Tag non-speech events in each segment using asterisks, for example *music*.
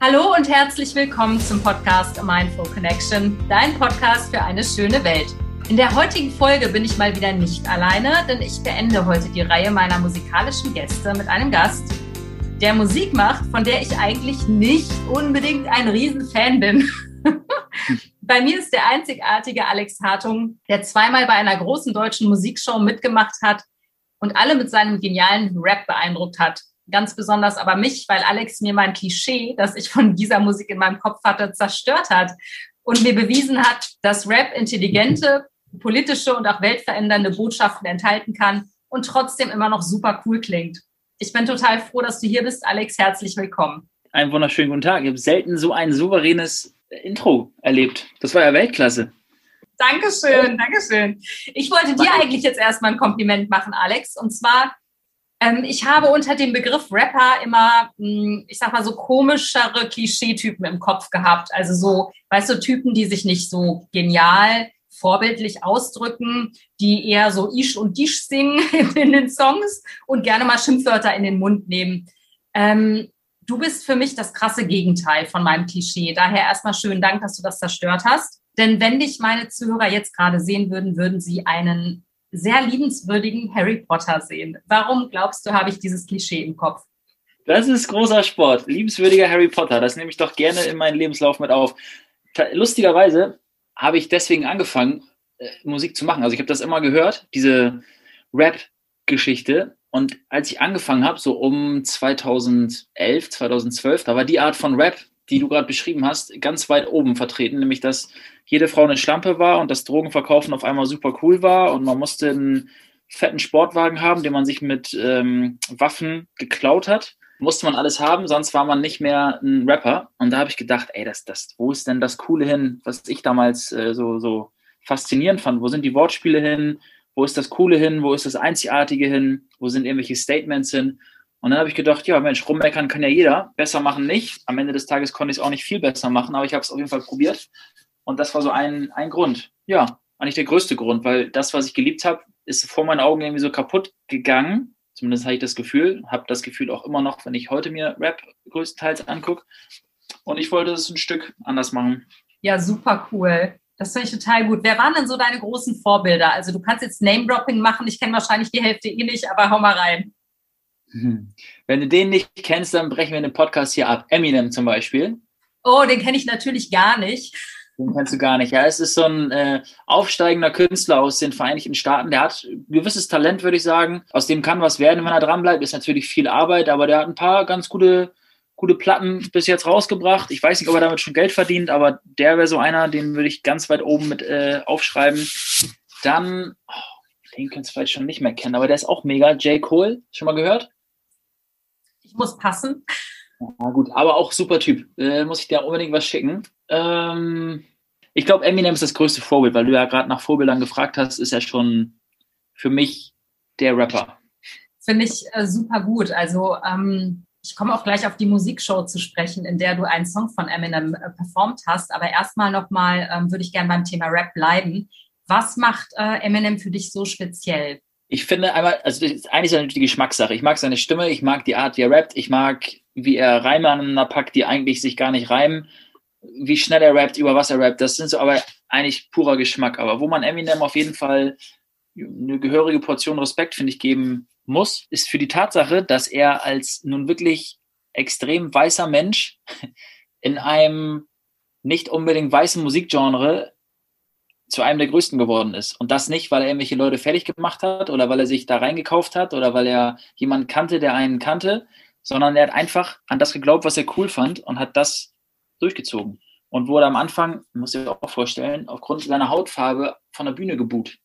Hallo und herzlich willkommen zum Podcast Mindful Connection, dein Podcast für eine schöne Welt. In der heutigen Folge bin ich mal wieder nicht alleine, denn ich beende heute die Reihe meiner musikalischen Gäste mit einem Gast, der Musik macht, von der ich eigentlich nicht unbedingt ein Riesenfan bin. *laughs* bei mir ist der einzigartige Alex Hartung, der zweimal bei einer großen deutschen Musikshow mitgemacht hat und alle mit seinem genialen Rap beeindruckt hat. Ganz besonders aber mich, weil Alex mir mein Klischee, das ich von dieser Musik in meinem Kopf hatte, zerstört hat und mir bewiesen hat, dass Rap intelligente, politische und auch weltverändernde Botschaften enthalten kann und trotzdem immer noch super cool klingt. Ich bin total froh, dass du hier bist, Alex. Herzlich willkommen. Einen wunderschönen guten Tag. Ich habe selten so ein souveränes Intro erlebt. Das war ja Weltklasse. Dankeschön, Dankeschön. Ich wollte dir eigentlich jetzt erstmal ein Kompliment machen, Alex. Und zwar ich habe unter dem Begriff Rapper immer, hm, ich sag mal, so komischere Klischeetypen im Kopf gehabt. Also so, weißt du, Typen, die sich nicht so genial vorbildlich ausdrücken, die eher so Isch und Disch singen *laughs* in den Songs und gerne mal Schimpfwörter in den Mund nehmen. Ähm, du bist für mich das krasse Gegenteil von meinem Klischee. Daher erstmal schönen Dank, dass du das zerstört hast. Denn wenn dich meine Zuhörer jetzt gerade sehen würden, würden sie einen sehr liebenswürdigen Harry Potter sehen. Warum glaubst du, habe ich dieses Klischee im Kopf? Das ist großer Sport. Liebenswürdiger Harry Potter. Das nehme ich doch gerne in meinen Lebenslauf mit auf. Lustigerweise habe ich deswegen angefangen, äh, Musik zu machen. Also ich habe das immer gehört, diese Rap-Geschichte. Und als ich angefangen habe, so um 2011, 2012, da war die Art von Rap, die du gerade beschrieben hast, ganz weit oben vertreten, nämlich dass jede Frau eine Schlampe war und das Drogenverkaufen auf einmal super cool war und man musste einen fetten Sportwagen haben, den man sich mit ähm, Waffen geklaut hat. Musste man alles haben, sonst war man nicht mehr ein Rapper. Und da habe ich gedacht, ey, das, das, wo ist denn das Coole hin, was ich damals äh, so, so faszinierend fand? Wo sind die Wortspiele hin? Wo ist das Coole hin? Wo ist das Einzigartige hin? Wo sind irgendwelche Statements hin? Und dann habe ich gedacht, ja Mensch, rummeckern kann ja jeder, besser machen nicht. Am Ende des Tages konnte ich es auch nicht viel besser machen, aber ich habe es auf jeden Fall probiert. Und das war so ein, ein Grund. Ja, eigentlich der größte Grund, weil das, was ich geliebt habe, ist vor meinen Augen irgendwie so kaputt gegangen. Zumindest habe ich das Gefühl, habe das Gefühl auch immer noch, wenn ich heute mir Rap größtenteils angucke. Und ich wollte es ein Stück anders machen. Ja, super cool. Das finde ich total gut. Wer waren denn so deine großen Vorbilder? Also du kannst jetzt Name-Dropping machen. Ich kenne wahrscheinlich die Hälfte eh nicht, aber hau mal rein. Hm. Wenn du den nicht kennst, dann brechen wir den Podcast hier ab. Eminem zum Beispiel. Oh, den kenne ich natürlich gar nicht. Den kennst du gar nicht. Ja, es ist so ein äh, aufsteigender Künstler aus den Vereinigten Staaten. Der hat gewisses Talent, würde ich sagen. Aus dem kann was werden, wenn er dranbleibt. Ist natürlich viel Arbeit, aber der hat ein paar ganz gute, gute Platten bis jetzt rausgebracht. Ich weiß nicht, ob er damit schon Geld verdient, aber der wäre so einer, den würde ich ganz weit oben mit äh, aufschreiben. Dann, oh, den könntest du vielleicht schon nicht mehr kennen, aber der ist auch mega. J. Cole, schon mal gehört? Muss passen. Ja, gut, aber auch super Typ. Äh, muss ich dir unbedingt was schicken. Ähm, ich glaube, Eminem ist das größte Vorbild, weil du ja gerade nach Vorbildern gefragt hast, ist er schon für mich der Rapper. Finde ich äh, super gut. Also ähm, ich komme auch gleich auf die Musikshow zu sprechen, in der du einen Song von Eminem äh, performt hast. Aber erstmal nochmal ähm, würde ich gerne beim Thema Rap bleiben. Was macht äh, Eminem für dich so speziell? Ich finde einmal, also ist eigentlich natürlich die Geschmackssache. Ich mag seine Stimme, ich mag die Art, wie er rappt, ich mag, wie er Reime aneinander packt, die eigentlich sich gar nicht reimen, wie schnell er rappt, über was er rappt. Das sind so aber eigentlich purer Geschmack. Aber wo man Eminem auf jeden Fall eine gehörige Portion Respekt, finde ich, geben muss, ist für die Tatsache, dass er als nun wirklich extrem weißer Mensch *laughs* in einem nicht unbedingt weißen Musikgenre zu einem der größten geworden ist. Und das nicht, weil er irgendwelche Leute fertig gemacht hat oder weil er sich da reingekauft hat oder weil er jemanden kannte, der einen kannte, sondern er hat einfach an das geglaubt, was er cool fand und hat das durchgezogen. Und wurde am Anfang, muss ich auch vorstellen, aufgrund seiner Hautfarbe von der Bühne geboot.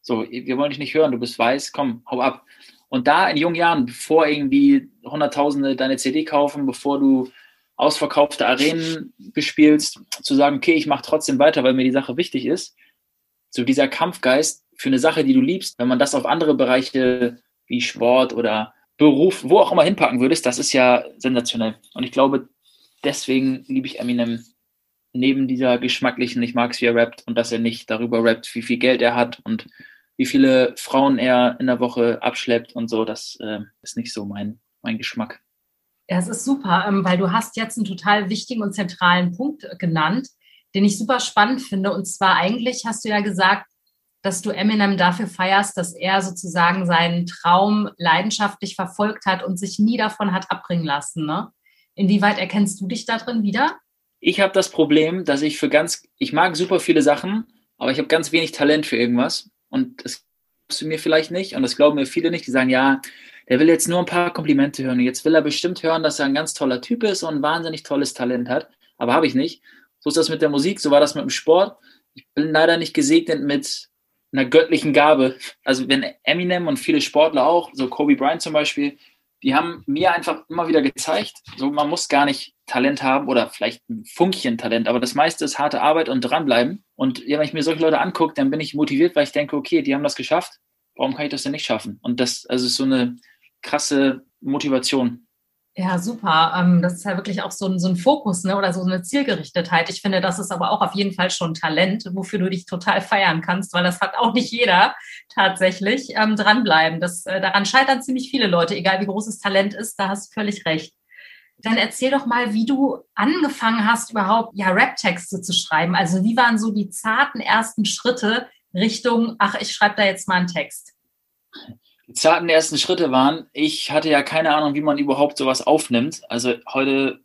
So, wir wollen dich nicht hören, du bist weiß, komm, hau ab. Und da in jungen Jahren, bevor irgendwie Hunderttausende deine CD kaufen, bevor du ausverkaufte Arenen bespielst, zu sagen, okay, ich mache trotzdem weiter, weil mir die Sache wichtig ist. So dieser Kampfgeist für eine Sache, die du liebst, wenn man das auf andere Bereiche wie Sport oder Beruf, wo auch immer hinpacken würdest, das ist ja sensationell. Und ich glaube, deswegen liebe ich Eminem neben dieser geschmacklichen, ich mag es, wie er rappt und dass er nicht darüber rappt, wie viel Geld er hat und wie viele Frauen er in der Woche abschleppt und so, das äh, ist nicht so mein, mein Geschmack. Ja, es ist super, ähm, weil du hast jetzt einen total wichtigen und zentralen Punkt genannt, den ich super spannend finde. Und zwar eigentlich hast du ja gesagt, dass du Eminem dafür feierst, dass er sozusagen seinen Traum leidenschaftlich verfolgt hat und sich nie davon hat abbringen lassen. Ne? Inwieweit erkennst du dich da drin wieder? Ich habe das Problem, dass ich für ganz, ich mag super viele Sachen, aber ich habe ganz wenig Talent für irgendwas. Und das glaubst du mir vielleicht nicht und das glauben mir viele nicht. Die sagen, ja, der will jetzt nur ein paar Komplimente hören. Und jetzt will er bestimmt hören, dass er ein ganz toller Typ ist und ein wahnsinnig tolles Talent hat. Aber habe ich nicht. So ist das mit der Musik, so war das mit dem Sport. Ich bin leider nicht gesegnet mit einer göttlichen Gabe. Also wenn Eminem und viele Sportler auch, so Kobe Bryant zum Beispiel, die haben mir einfach immer wieder gezeigt, so man muss gar nicht Talent haben oder vielleicht ein Funkchen Talent, aber das meiste ist harte Arbeit und dranbleiben. Und ja, wenn ich mir solche Leute angucke, dann bin ich motiviert, weil ich denke, okay, die haben das geschafft, warum kann ich das denn nicht schaffen? Und das also ist so eine krasse Motivation. Ja, super. Ähm, das ist ja wirklich auch so ein, so ein Fokus ne? oder so eine Zielgerichtetheit. Ich finde, das ist aber auch auf jeden Fall schon Talent, wofür du dich total feiern kannst, weil das hat auch nicht jeder tatsächlich. Ähm, dranbleiben. Das, äh, daran scheitern ziemlich viele Leute, egal wie groß das Talent ist, da hast du völlig recht. Dann erzähl doch mal, wie du angefangen hast, überhaupt ja Rap-Texte zu schreiben. Also wie waren so die zarten ersten Schritte Richtung, ach, ich schreibe da jetzt mal einen Text? Die zarten ersten Schritte waren, ich hatte ja keine Ahnung, wie man überhaupt sowas aufnimmt. Also heute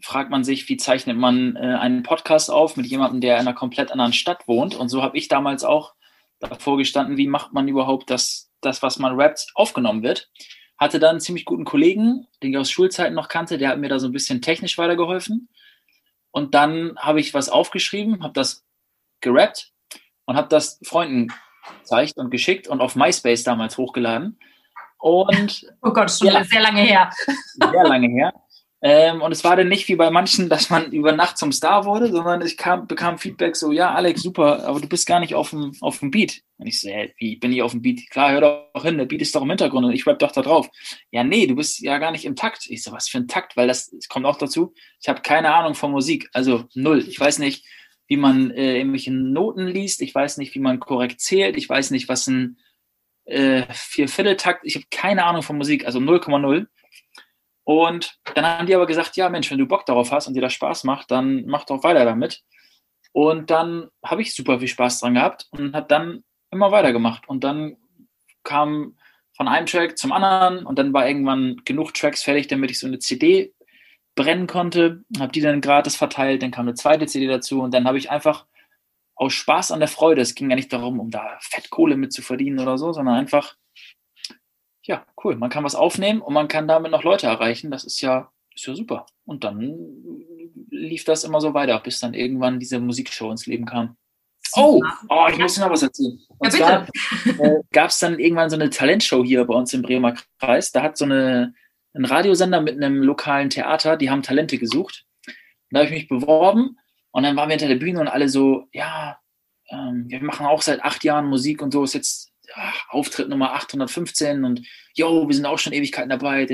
fragt man sich, wie zeichnet man äh, einen Podcast auf mit jemandem, der in einer komplett anderen Stadt wohnt. Und so habe ich damals auch davor gestanden, wie macht man überhaupt das, das, was man rappt, aufgenommen wird. Hatte dann einen ziemlich guten Kollegen, den ich aus Schulzeiten noch kannte, der hat mir da so ein bisschen technisch weitergeholfen. Und dann habe ich was aufgeschrieben, habe das gerappt und habe das Freunden gezeigt und geschickt und auf MySpace damals hochgeladen. Und *laughs* oh Gott, schon ja, sehr lange her. *laughs* Sehr lange her. Ähm, und es war dann nicht wie bei manchen, dass man über Nacht zum Star wurde, sondern ich kam, bekam Feedback so, ja, Alex, super, aber du bist gar nicht auf dem, auf dem Beat. Und ich so, hey, wie bin ich auf dem Beat? Klar, hör doch hin, der Beat ist doch im Hintergrund und ich rap doch da drauf. Ja, nee, du bist ja gar nicht im Takt. Ich so, was für ein Takt? Weil das, das kommt auch dazu, ich habe keine Ahnung von Musik, also null. Ich weiß nicht, wie man äh, irgendwelche Noten liest. Ich weiß nicht, wie man korrekt zählt. Ich weiß nicht, was ein äh, Viervierteltakt. Ich habe keine Ahnung von Musik, also 0,0. Und dann haben die aber gesagt, ja Mensch, wenn du Bock darauf hast und dir das Spaß macht, dann mach doch weiter damit. Und dann habe ich super viel Spaß dran gehabt und habe dann immer weitergemacht. Und dann kam von einem Track zum anderen und dann war irgendwann genug Tracks fertig, damit ich so eine CD brennen konnte, habe die dann gratis verteilt, dann kam eine zweite CD dazu und dann habe ich einfach aus Spaß an der Freude, es ging ja nicht darum, um da Fettkohle mit zu verdienen oder so, sondern einfach, ja, cool, man kann was aufnehmen und man kann damit noch Leute erreichen, das ist ja, ist ja super. Und dann lief das immer so weiter, bis dann irgendwann diese Musikshow ins Leben kam. Oh, oh, ich muss dir noch was erzählen. Und ja, zwar äh, gab es dann irgendwann so eine Talentshow hier bei uns im Bremer Kreis. Da hat so eine ein Radiosender mit einem lokalen Theater, die haben Talente gesucht. da habe ich mich beworben und dann waren wir hinter der Bühne und alle so, ja, ähm, wir machen auch seit acht Jahren Musik und so ist jetzt ja, Auftritt Nummer 815 und yo, wir sind auch schon Ewigkeiten dabei.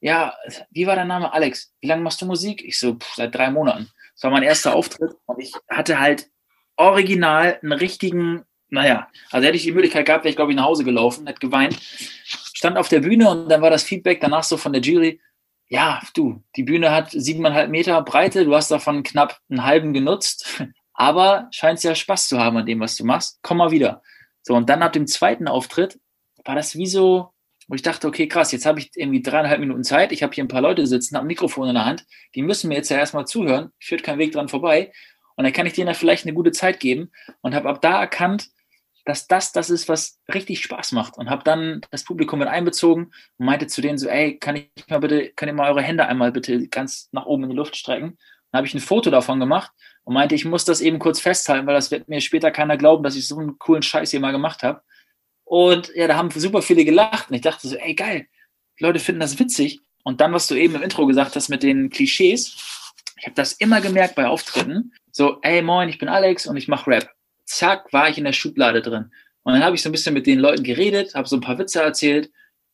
Ja, wie war dein Name? Alex. Wie lange machst du Musik? Ich so, pff, seit drei Monaten. Das war mein erster Auftritt und ich hatte halt original einen richtigen, naja, also hätte ich die Möglichkeit gehabt, wäre ich glaube ich nach Hause gelaufen, hätte geweint stand auf der Bühne und dann war das Feedback danach so von der Jury, ja, du, die Bühne hat siebeneinhalb Meter Breite, du hast davon knapp einen halben genutzt, *laughs* aber scheinst ja Spaß zu haben an dem, was du machst. Komm mal wieder. So, und dann ab dem zweiten Auftritt war das wie so, wo ich dachte, okay, krass, jetzt habe ich irgendwie dreieinhalb Minuten Zeit, ich habe hier ein paar Leute sitzen, habe ein Mikrofon in der Hand, die müssen mir jetzt ja erstmal zuhören, führt kein Weg dran vorbei. Und dann kann ich denen da vielleicht eine gute Zeit geben und habe ab da erkannt, dass das das ist, was richtig Spaß macht. Und habe dann das Publikum mit einbezogen und meinte zu denen so, ey, kann ich mal bitte, könnt ihr mal eure Hände einmal bitte ganz nach oben in die Luft strecken? Dann habe ich ein Foto davon gemacht und meinte, ich muss das eben kurz festhalten, weil das wird mir später keiner glauben, dass ich so einen coolen Scheiß hier mal gemacht habe. Und ja, da haben super viele gelacht und ich dachte so, ey, geil, die Leute finden das witzig. Und dann, was du eben im Intro gesagt hast mit den Klischees, ich habe das immer gemerkt bei Auftritten. So, ey, moin, ich bin Alex und ich mache Rap zack, war ich in der Schublade drin. Und dann habe ich so ein bisschen mit den Leuten geredet, habe so ein paar Witze erzählt,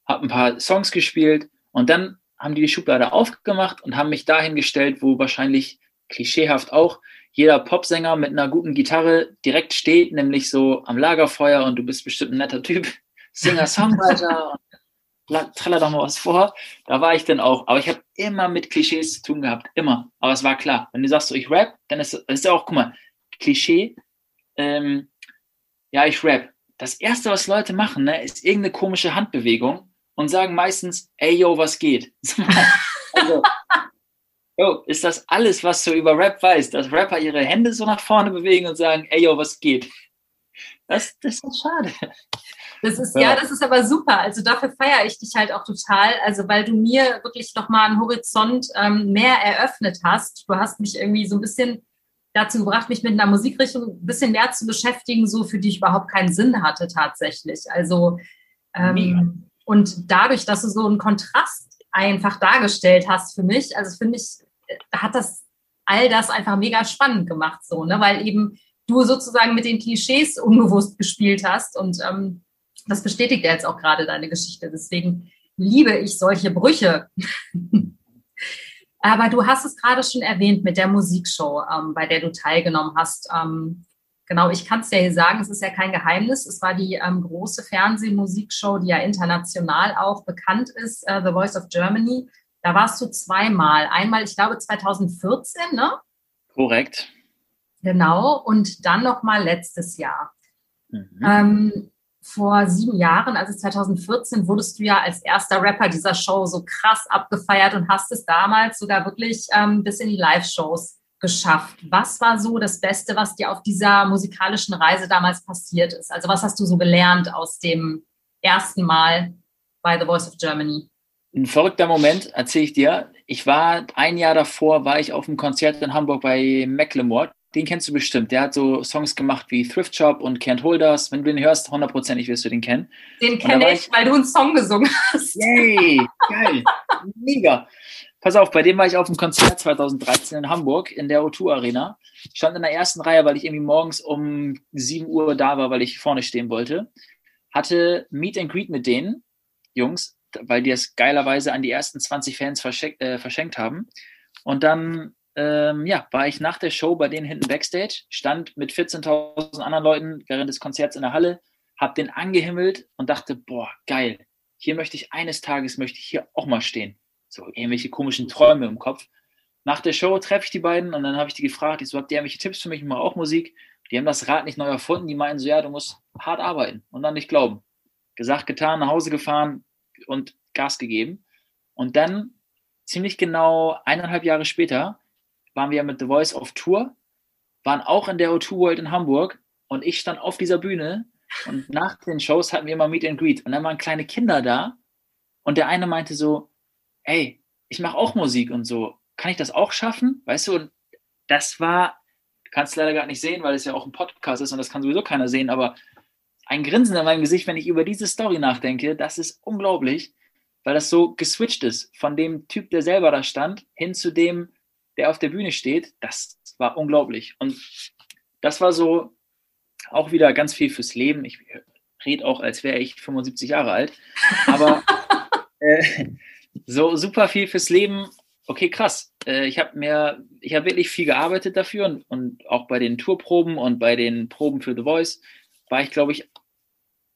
habe ein paar Songs gespielt und dann haben die die Schublade aufgemacht und haben mich dahin gestellt, wo wahrscheinlich klischeehaft auch jeder Popsänger mit einer guten Gitarre direkt steht, nämlich so am Lagerfeuer und du bist bestimmt ein netter Typ, *laughs* Singer, Songwriter. triller doch mal was vor. Da war ich dann auch. Aber ich habe immer mit Klischees zu tun gehabt. Immer. Aber es war klar. Wenn du sagst, so, ich rap, dann ist es ja auch, guck mal, Klischee, ähm, ja, ich rap. Das erste, was Leute machen, ne, ist irgendeine komische Handbewegung und sagen meistens, ey, yo, was geht? *laughs* also, yo, ist das alles, was du über Rap weißt, dass Rapper ihre Hände so nach vorne bewegen und sagen, ey, yo, was geht? Das, das ist schade. Das ist, ja. ja. das ist aber super. Also dafür feiere ich dich halt auch total. Also weil du mir wirklich nochmal einen Horizont ähm, mehr eröffnet hast. Du hast mich irgendwie so ein bisschen dazu gebracht, mich mit einer Musikrichtung ein bisschen mehr zu beschäftigen, so für die ich überhaupt keinen Sinn hatte tatsächlich. Also ähm, und dadurch, dass du so einen Kontrast einfach dargestellt hast für mich, also finde ich, hat das all das einfach mega spannend gemacht, so, ne? Weil eben du sozusagen mit den Klischees unbewusst gespielt hast und ähm, das bestätigt ja jetzt auch gerade deine Geschichte. Deswegen liebe ich solche Brüche. *laughs* Aber du hast es gerade schon erwähnt mit der Musikshow, ähm, bei der du teilgenommen hast. Ähm, genau, ich kann es ja hier sagen, es ist ja kein Geheimnis. Es war die ähm, große Fernsehmusikshow, die ja international auch bekannt ist, äh, The Voice of Germany. Da warst du zweimal. Einmal, ich glaube, 2014, ne? Korrekt. Genau. Und dann nochmal letztes Jahr. Mhm. Ähm, vor sieben Jahren, also 2014, wurdest du ja als erster Rapper dieser Show so krass abgefeiert und hast es damals sogar wirklich ähm, bis in die Live-Shows geschafft. Was war so das Beste, was dir auf dieser musikalischen Reise damals passiert ist? Also was hast du so gelernt aus dem ersten Mal bei The Voice of Germany? Ein verrückter Moment, erzähle ich dir. Ich war ein Jahr davor, war ich auf einem Konzert in Hamburg bei Macklemore den kennst du bestimmt. Der hat so Songs gemacht wie Thrift Shop und Can't Hold Us. Wenn du den hörst, hundertprozentig wirst du den kennen. Den kenne ich, weil du einen Song gesungen hast. Yay, geil, mega. Pass auf, bei dem war ich auf dem Konzert 2013 in Hamburg in der O2 Arena. Ich stand in der ersten Reihe, weil ich irgendwie morgens um 7 Uhr da war, weil ich vorne stehen wollte. Hatte Meet and Greet mit denen, Jungs, weil die es geilerweise an die ersten 20 Fans verschenkt, äh, verschenkt haben. Und dann ähm, ja, war ich nach der Show bei denen hinten Backstage, stand mit 14.000 anderen Leuten während des Konzerts in der Halle, hab den angehimmelt und dachte, boah, geil, hier möchte ich eines Tages, möchte ich hier auch mal stehen. So irgendwelche komischen Träume im Kopf. Nach der Show treffe ich die beiden und dann habe ich die gefragt, ich so, habt ihr irgendwelche Tipps für mich? Ich mache auch Musik. Die haben das Rad nicht neu erfunden. Die meinen so, ja, du musst hart arbeiten und dann nicht glauben. Gesagt, getan, nach Hause gefahren und Gas gegeben. Und dann, ziemlich genau eineinhalb Jahre später, waren wir mit The Voice auf Tour, waren auch in der O2 World in Hamburg und ich stand auf dieser Bühne und *laughs* nach den Shows hatten wir immer Meet and Greet und dann waren kleine Kinder da und der eine meinte so, ey, ich mache auch Musik und so, kann ich das auch schaffen? Weißt du, und das war, du kannst leider gar nicht sehen, weil es ja auch ein Podcast ist und das kann sowieso keiner sehen, aber ein Grinsen in meinem Gesicht, wenn ich über diese Story nachdenke, das ist unglaublich, weil das so geswitcht ist von dem Typ, der selber da stand, hin zu dem, der auf der Bühne steht, das war unglaublich. Und das war so auch wieder ganz viel fürs Leben. Ich rede auch, als wäre ich 75 Jahre alt. Aber *laughs* äh, so super viel fürs Leben. Okay, krass. Äh, ich habe mir, ich habe wirklich viel gearbeitet dafür und, und, auch bei den Tourproben und bei den Proben für The Voice war ich, glaube ich,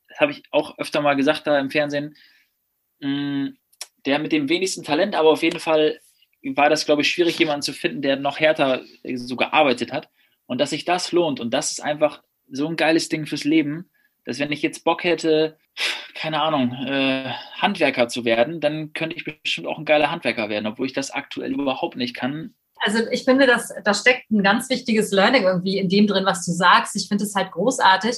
das habe ich auch öfter mal gesagt da im Fernsehen, mh, mm, der mit dem wenigsten Talent, aber auf jeden Fall war das, glaube ich, schwierig, jemanden zu finden, der noch härter äh, so gearbeitet hat. Und dass sich das lohnt. Und das ist einfach so ein geiles Ding fürs Leben, dass wenn ich jetzt Bock hätte, keine Ahnung, äh, Handwerker zu werden, dann könnte ich bestimmt auch ein geiler Handwerker werden, obwohl ich das aktuell überhaupt nicht kann. Also ich finde, dass da steckt ein ganz wichtiges Learning irgendwie in dem drin, was du sagst. Ich finde es halt großartig,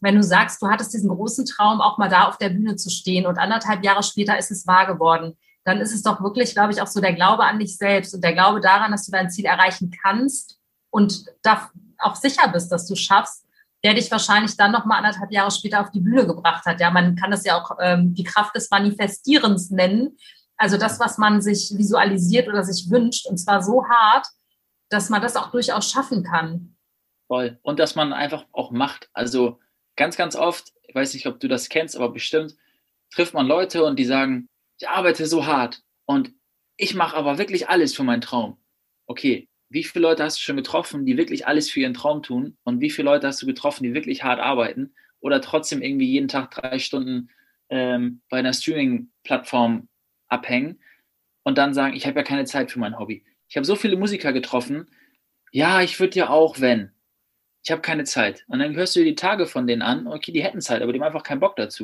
wenn du sagst, du hattest diesen großen Traum, auch mal da auf der Bühne zu stehen und anderthalb Jahre später ist es wahr geworden dann ist es doch wirklich, glaube ich, auch so der Glaube an dich selbst und der Glaube daran, dass du dein Ziel erreichen kannst und da auch sicher bist, dass du schaffst, der dich wahrscheinlich dann noch mal anderthalb Jahre später auf die Bühne gebracht hat. Ja, man kann das ja auch ähm, die Kraft des Manifestierens nennen. Also das, was man sich visualisiert oder sich wünscht, und zwar so hart, dass man das auch durchaus schaffen kann. Voll. Und dass man einfach auch macht. Also ganz, ganz oft, ich weiß nicht, ob du das kennst, aber bestimmt trifft man Leute und die sagen, ich arbeite so hart und ich mache aber wirklich alles für meinen Traum. Okay, wie viele Leute hast du schon getroffen, die wirklich alles für ihren Traum tun? Und wie viele Leute hast du getroffen, die wirklich hart arbeiten oder trotzdem irgendwie jeden Tag drei Stunden ähm, bei einer Streaming-Plattform abhängen und dann sagen, ich habe ja keine Zeit für mein Hobby. Ich habe so viele Musiker getroffen, ja, ich würde ja auch, wenn. Ich habe keine Zeit. Und dann hörst du dir die Tage von denen an, okay, die hätten Zeit, aber die haben einfach keinen Bock dazu.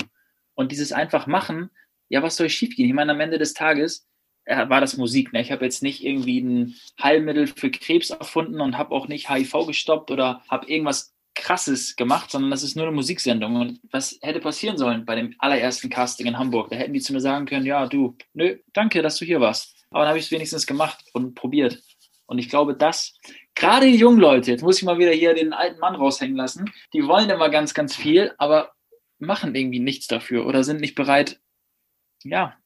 Und dieses einfach machen, ja, was soll schiefgehen? Ich meine, am Ende des Tages äh, war das Musik. Ne? Ich habe jetzt nicht irgendwie ein Heilmittel für Krebs erfunden und habe auch nicht HIV gestoppt oder habe irgendwas Krasses gemacht, sondern das ist nur eine Musiksendung. Und was hätte passieren sollen bei dem allerersten Casting in Hamburg? Da hätten die zu mir sagen können, ja, du, nö, danke, dass du hier warst. Aber dann habe ich es wenigstens gemacht und probiert. Und ich glaube, das, gerade die jungen Leute, jetzt muss ich mal wieder hier den alten Mann raushängen lassen, die wollen immer ganz, ganz viel, aber machen irgendwie nichts dafür oder sind nicht bereit, ja,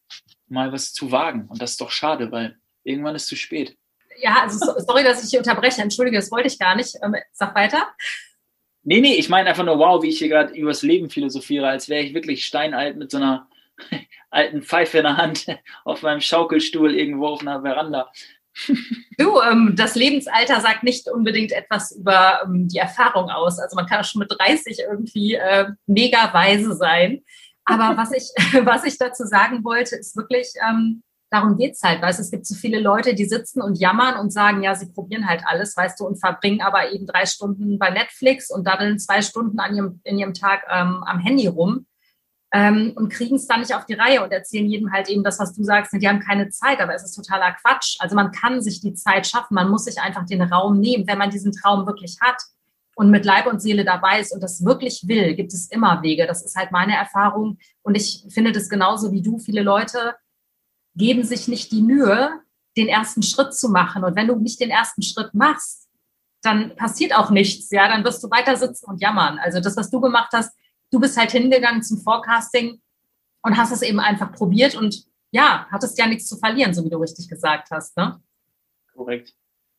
mal was zu wagen. Und das ist doch schade, weil irgendwann ist zu spät. Ja, also sorry, dass ich hier unterbreche. Entschuldige, das wollte ich gar nicht. Ähm, sag weiter. Nee, nee, ich meine einfach nur, wow, wie ich hier gerade übers Leben philosophiere, als wäre ich wirklich steinalt mit so einer *laughs* alten Pfeife in der Hand *laughs* auf meinem Schaukelstuhl irgendwo auf einer Veranda. *laughs* Du, ähm, das Lebensalter sagt nicht unbedingt etwas über ähm, die Erfahrung aus. Also man kann auch schon mit 30 irgendwie äh, mega weise sein. Aber was ich, *laughs* was ich dazu sagen wollte, ist wirklich, ähm, darum geht's halt. Weißt, es gibt so viele Leute, die sitzen und jammern und sagen, ja, sie probieren halt alles, weißt du, und verbringen aber eben drei Stunden bei Netflix und daddeln zwei Stunden an ihrem, in ihrem Tag ähm, am Handy rum ähm, und kriegen es dann nicht auf die Reihe und erzählen jedem halt eben das, was du sagst, die haben keine Zeit, aber es ist totaler Quatsch. Also man kann sich die Zeit schaffen, man muss sich einfach den Raum nehmen, wenn man diesen Traum wirklich hat und mit Leib und Seele dabei ist und das wirklich will, gibt es immer Wege. Das ist halt meine Erfahrung und ich finde das genauso wie du. Viele Leute geben sich nicht die Mühe, den ersten Schritt zu machen und wenn du nicht den ersten Schritt machst, dann passiert auch nichts, ja, dann wirst du weiter sitzen und jammern. Also das, was du gemacht hast, du bist halt hingegangen zum Forecasting und hast es eben einfach probiert und ja, hattest ja nichts zu verlieren, so wie du richtig gesagt hast. Ne? Korrekt.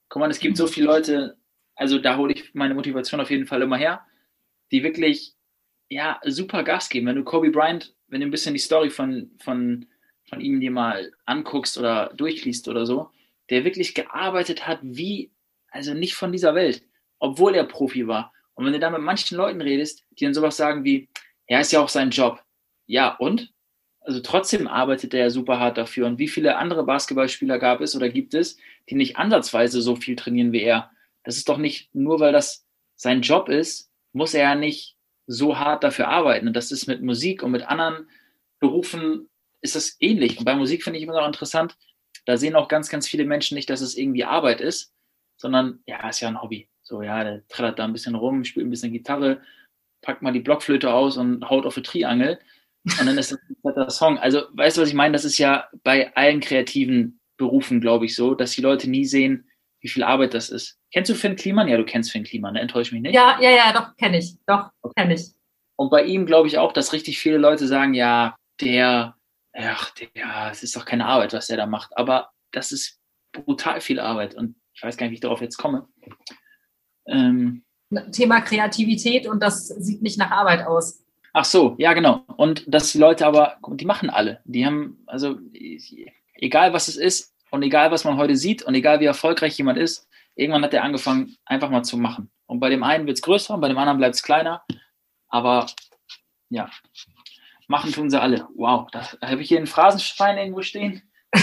Guck mal, es gibt so viele Leute, also da hole ich meine Motivation auf jeden Fall immer her, die wirklich ja, super Gas geben. Wenn du Kobe Bryant, wenn du ein bisschen die Story von, von, von ihm dir mal anguckst oder durchliest oder so, der wirklich gearbeitet hat wie, also nicht von dieser Welt, obwohl er Profi war. Und wenn du da mit manchen Leuten redest, die dann sowas sagen wie, ja, ist ja auch sein Job. Ja, und? Also trotzdem arbeitet er super hart dafür. Und wie viele andere Basketballspieler gab es oder gibt es, die nicht ansatzweise so viel trainieren wie er? Das ist doch nicht nur, weil das sein Job ist, muss er ja nicht so hart dafür arbeiten. Und das ist mit Musik und mit anderen Berufen ist das ähnlich. Und bei Musik finde ich immer noch interessant, da sehen auch ganz, ganz viele Menschen nicht, dass es irgendwie Arbeit ist, sondern ja, ist ja ein Hobby. So, ja, der trällert da ein bisschen rum, spielt ein bisschen Gitarre, packt mal die Blockflöte aus und haut auf eine Triangel. Und dann ist das fetter Song. Also, weißt du, was ich meine? Das ist ja bei allen kreativen Berufen, glaube ich, so, dass die Leute nie sehen, wie viel Arbeit das ist. Kennst du Finn Kliman? Ja, du kennst Finn Kliman, ne? enttäusch mich nicht. Ja, ja, ja, doch, kenne ich. Doch, kenne ich. Und bei ihm glaube ich auch, dass richtig viele Leute sagen, ja, der, ach, der, es ist doch keine Arbeit, was der da macht. Aber das ist brutal viel Arbeit. Und ich weiß gar nicht, wie ich darauf jetzt komme. Ähm, Thema Kreativität und das sieht nicht nach Arbeit aus. Ach so, ja, genau. Und dass die Leute aber, die machen alle. Die haben, also, egal was es ist und egal was man heute sieht und egal wie erfolgreich jemand ist, irgendwann hat er angefangen, einfach mal zu machen. Und bei dem einen wird es größer und bei dem anderen bleibt es kleiner. Aber ja, machen tun sie alle. Wow, da habe ich hier einen Phrasenschwein irgendwo stehen. *laughs*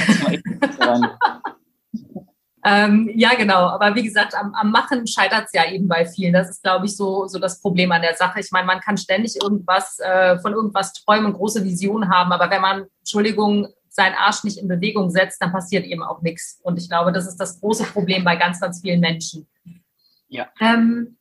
Ähm, ja, genau. Aber wie gesagt, am, am Machen scheitert es ja eben bei vielen. Das ist, glaube ich, so, so das Problem an der Sache. Ich meine, man kann ständig irgendwas äh, von irgendwas träumen, große Visionen haben, aber wenn man, Entschuldigung, seinen Arsch nicht in Bewegung setzt, dann passiert eben auch nichts. Und ich glaube, das ist das große Problem bei ganz, ganz vielen Menschen. Ja. Ähm,